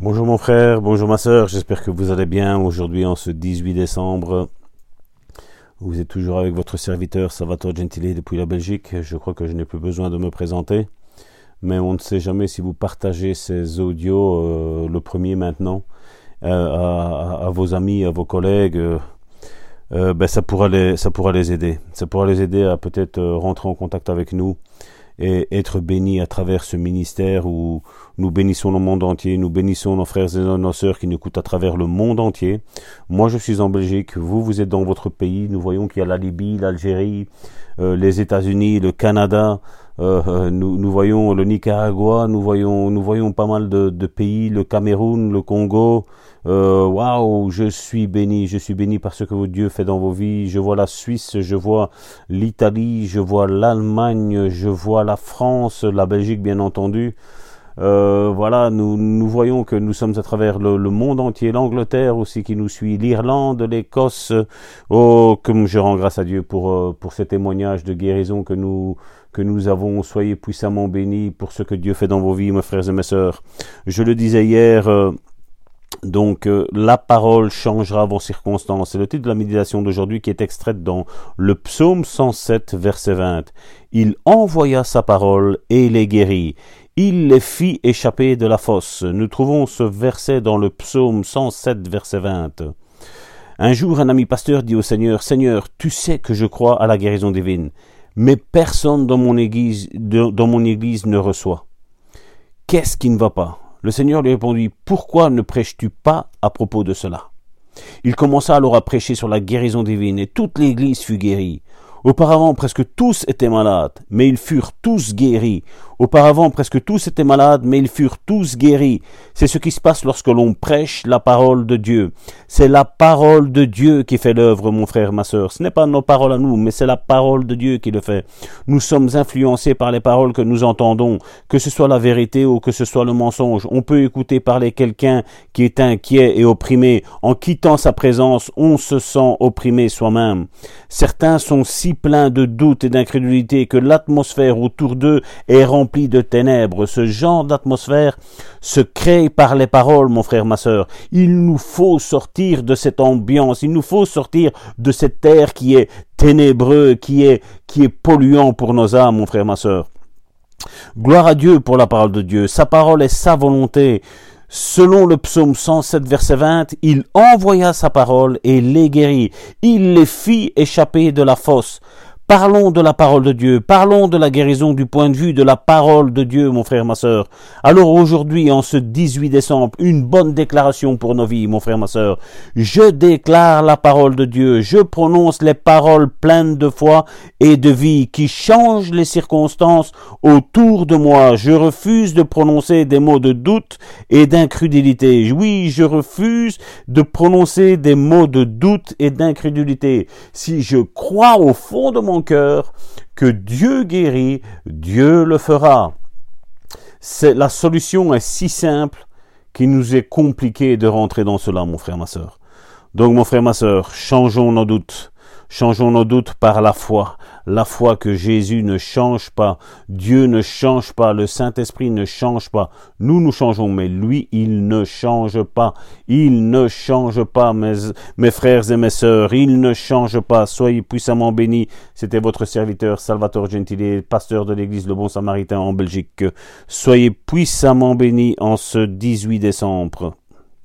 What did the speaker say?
Bonjour mon frère, bonjour ma soeur, j'espère que vous allez bien aujourd'hui en ce 18 décembre. Vous êtes toujours avec votre serviteur Salvatore Gentile depuis la Belgique. Je crois que je n'ai plus besoin de me présenter. Mais on ne sait jamais si vous partagez ces audios, euh, le premier maintenant, euh, à, vos amis, à vos collègues. Euh, ben ça pourra les ça pourra les aider. Ça pourra les aider à peut-être rentrer en contact avec nous et être bénis à travers ce ministère où nous bénissons le monde entier, nous bénissons nos frères et nos sœurs qui nous écoutent à travers le monde entier. Moi, je suis en Belgique, vous, vous êtes dans votre pays. Nous voyons qu'il y a la Libye, l'Algérie, euh, les États-Unis, le Canada. Euh, euh, nous, nous, voyons le Nicaragua, nous voyons, nous voyons pas mal de, de pays, le Cameroun, le Congo, euh, waouh, je suis béni, je suis béni par ce que Dieu fait dans vos vies. Je vois la Suisse, je vois l'Italie, je vois l'Allemagne, je vois la France, la Belgique bien entendu. Euh, voilà, nous, nous voyons que nous sommes à travers le, monde entier, l'Angleterre aussi qui nous suit, l'Irlande, l'Écosse. Oh, comme je rends grâce à Dieu pour, euh, pour ces témoignages de guérison que nous, que nous avons. Soyez puissamment bénis pour ce que Dieu fait dans vos vies, mes frères et mes sœurs. Je le disais hier, donc euh, la parole changera vos circonstances. C'est le titre de la méditation d'aujourd'hui qui est extraite dans le psaume 107 verset 20. Il envoya sa parole et les guérit. Il les fit échapper de la fosse. Nous trouvons ce verset dans le psaume 107 verset 20. Un jour un ami pasteur dit au Seigneur, Seigneur, tu sais que je crois à la guérison divine, mais personne dans mon église, dans mon église ne reçoit. Qu'est-ce qui ne va pas? Le Seigneur lui répondit, Pourquoi ne prêches-tu pas à propos de cela? Il commença alors à prêcher sur la guérison divine, et toute l'Église fut guérie. Auparavant, presque tous étaient malades, mais ils furent tous guéris. Auparavant, presque tous étaient malades, mais ils furent tous guéris. C'est ce qui se passe lorsque l'on prêche la parole de Dieu. C'est la parole de Dieu qui fait l'œuvre, mon frère, ma sœur. Ce n'est pas nos paroles à nous, mais c'est la parole de Dieu qui le fait. Nous sommes influencés par les paroles que nous entendons, que ce soit la vérité ou que ce soit le mensonge. On peut écouter parler quelqu'un qui est inquiet et opprimé. En quittant sa présence, on se sent opprimé soi-même. Certains sont si pleins de doutes et d'incrédulité que l'atmosphère autour d'eux est remplie de ténèbres. Ce genre d'atmosphère se crée par les paroles, mon frère, ma sœur. Il nous faut sortir de cette ambiance, il nous faut sortir de cette terre qui est ténébreux, qui est, qui est polluant pour nos âmes, mon frère, ma sœur. Gloire à Dieu pour la parole de Dieu. Sa parole est sa volonté. Selon le psaume 107, verset 20, il envoya sa parole et les guérit. Il les fit échapper de la fosse. Parlons de la parole de Dieu, parlons de la guérison du point de vue de la parole de Dieu, mon frère, ma sœur. Alors aujourd'hui, en ce 18 décembre, une bonne déclaration pour nos vies, mon frère, ma sœur. Je déclare la parole de Dieu, je prononce les paroles pleines de foi et de vie qui changent les circonstances autour de moi. Je refuse de prononcer des mots de doute et d'incrédulité. Oui, je refuse de prononcer des mots de doute et d'incrédulité. Si je crois au fond de mon cœur que Dieu guérit, Dieu le fera. La solution est si simple qu'il nous est compliqué de rentrer dans cela, mon frère, ma sœur. Donc, mon frère, ma sœur, changeons nos doutes. Changeons nos doutes par la foi la foi que Jésus ne change pas, Dieu ne change pas, le Saint-Esprit ne change pas. Nous, nous changeons, mais lui, il ne change pas. Il ne change pas, mes, frères et mes sœurs, il ne change pas. Soyez puissamment bénis. C'était votre serviteur Salvatore Gentile, pasteur de l'église Le Bon Samaritain en Belgique. Soyez puissamment bénis en ce 18 décembre.